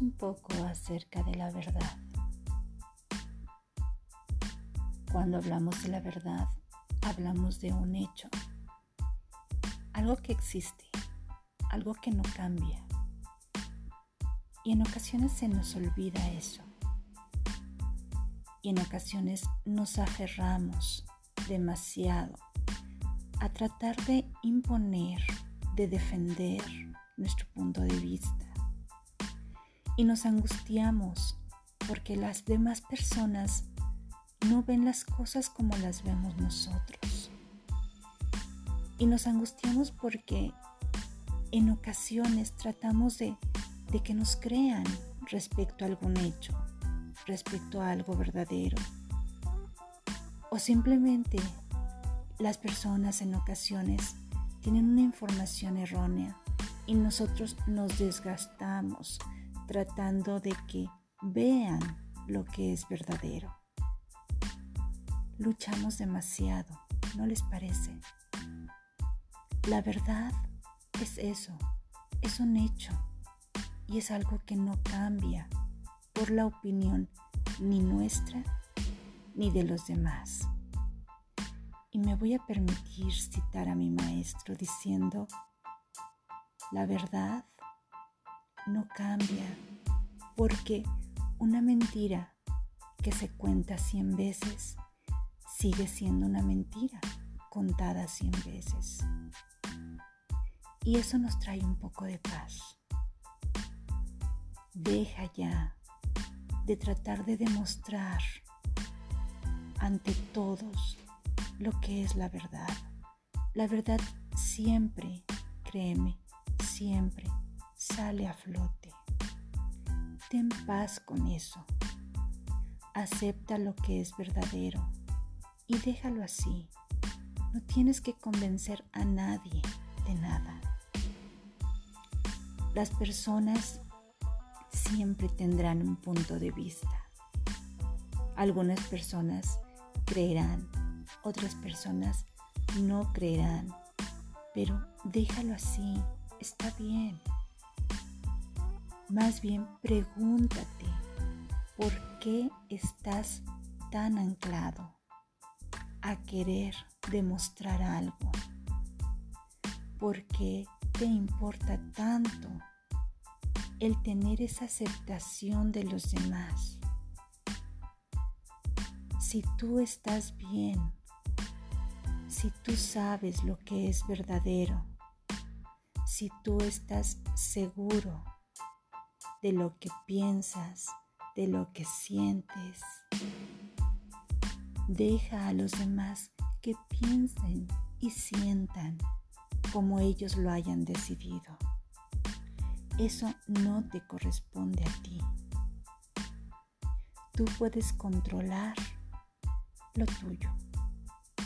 Un poco acerca de la verdad. Cuando hablamos de la verdad, hablamos de un hecho, algo que existe, algo que no cambia. Y en ocasiones se nos olvida eso. Y en ocasiones nos aferramos demasiado a tratar de imponer, de defender nuestro punto de vista. Y nos angustiamos porque las demás personas no ven las cosas como las vemos nosotros. Y nos angustiamos porque en ocasiones tratamos de, de que nos crean respecto a algún hecho, respecto a algo verdadero. O simplemente las personas en ocasiones tienen una información errónea y nosotros nos desgastamos tratando de que vean lo que es verdadero. Luchamos demasiado, ¿no les parece? La verdad es eso, es un hecho y es algo que no cambia por la opinión ni nuestra ni de los demás. Y me voy a permitir citar a mi maestro diciendo, la verdad no cambia porque una mentira que se cuenta cien veces sigue siendo una mentira contada cien veces. Y eso nos trae un poco de paz. Deja ya de tratar de demostrar ante todos lo que es la verdad. La verdad siempre, créeme, siempre sale a flote. Ten paz con eso. Acepta lo que es verdadero y déjalo así. No tienes que convencer a nadie de nada. Las personas siempre tendrán un punto de vista. Algunas personas creerán otras personas no creerán, pero déjalo así, está bien. Más bien pregúntate, ¿por qué estás tan anclado a querer demostrar algo? ¿Por qué te importa tanto el tener esa aceptación de los demás? Si tú estás bien, si tú sabes lo que es verdadero, si tú estás seguro de lo que piensas, de lo que sientes, deja a los demás que piensen y sientan como ellos lo hayan decidido. Eso no te corresponde a ti. Tú puedes controlar lo tuyo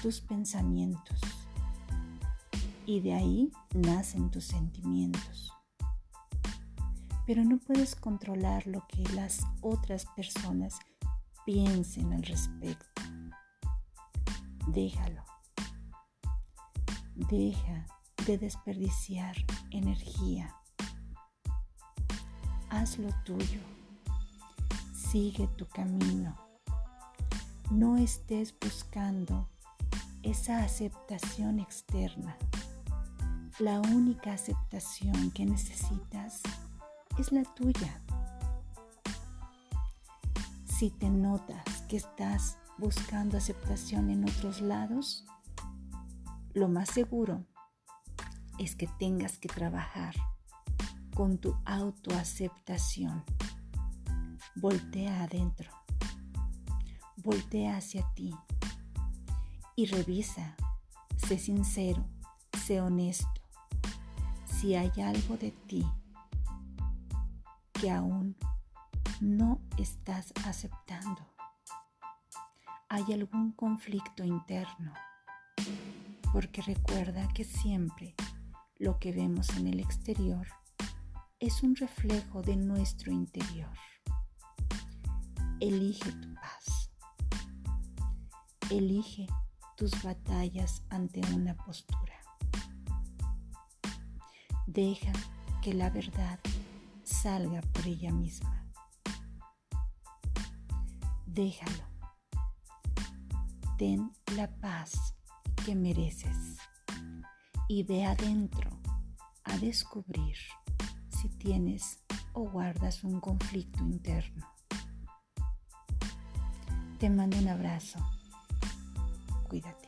tus pensamientos y de ahí nacen tus sentimientos. Pero no puedes controlar lo que las otras personas piensen al respecto. Déjalo. Deja de desperdiciar energía. Haz lo tuyo. Sigue tu camino. No estés buscando esa aceptación externa. La única aceptación que necesitas es la tuya. Si te notas que estás buscando aceptación en otros lados, lo más seguro es que tengas que trabajar con tu autoaceptación. Voltea adentro. Voltea hacia ti y revisa, sé sincero, sé honesto. Si hay algo de ti que aún no estás aceptando, hay algún conflicto interno, porque recuerda que siempre lo que vemos en el exterior es un reflejo de nuestro interior. Elige tu paz. Elige tus batallas ante una postura. Deja que la verdad salga por ella misma. Déjalo. Ten la paz que mereces y ve adentro a descubrir si tienes o guardas un conflicto interno. Te mando un abrazo. Cuídate.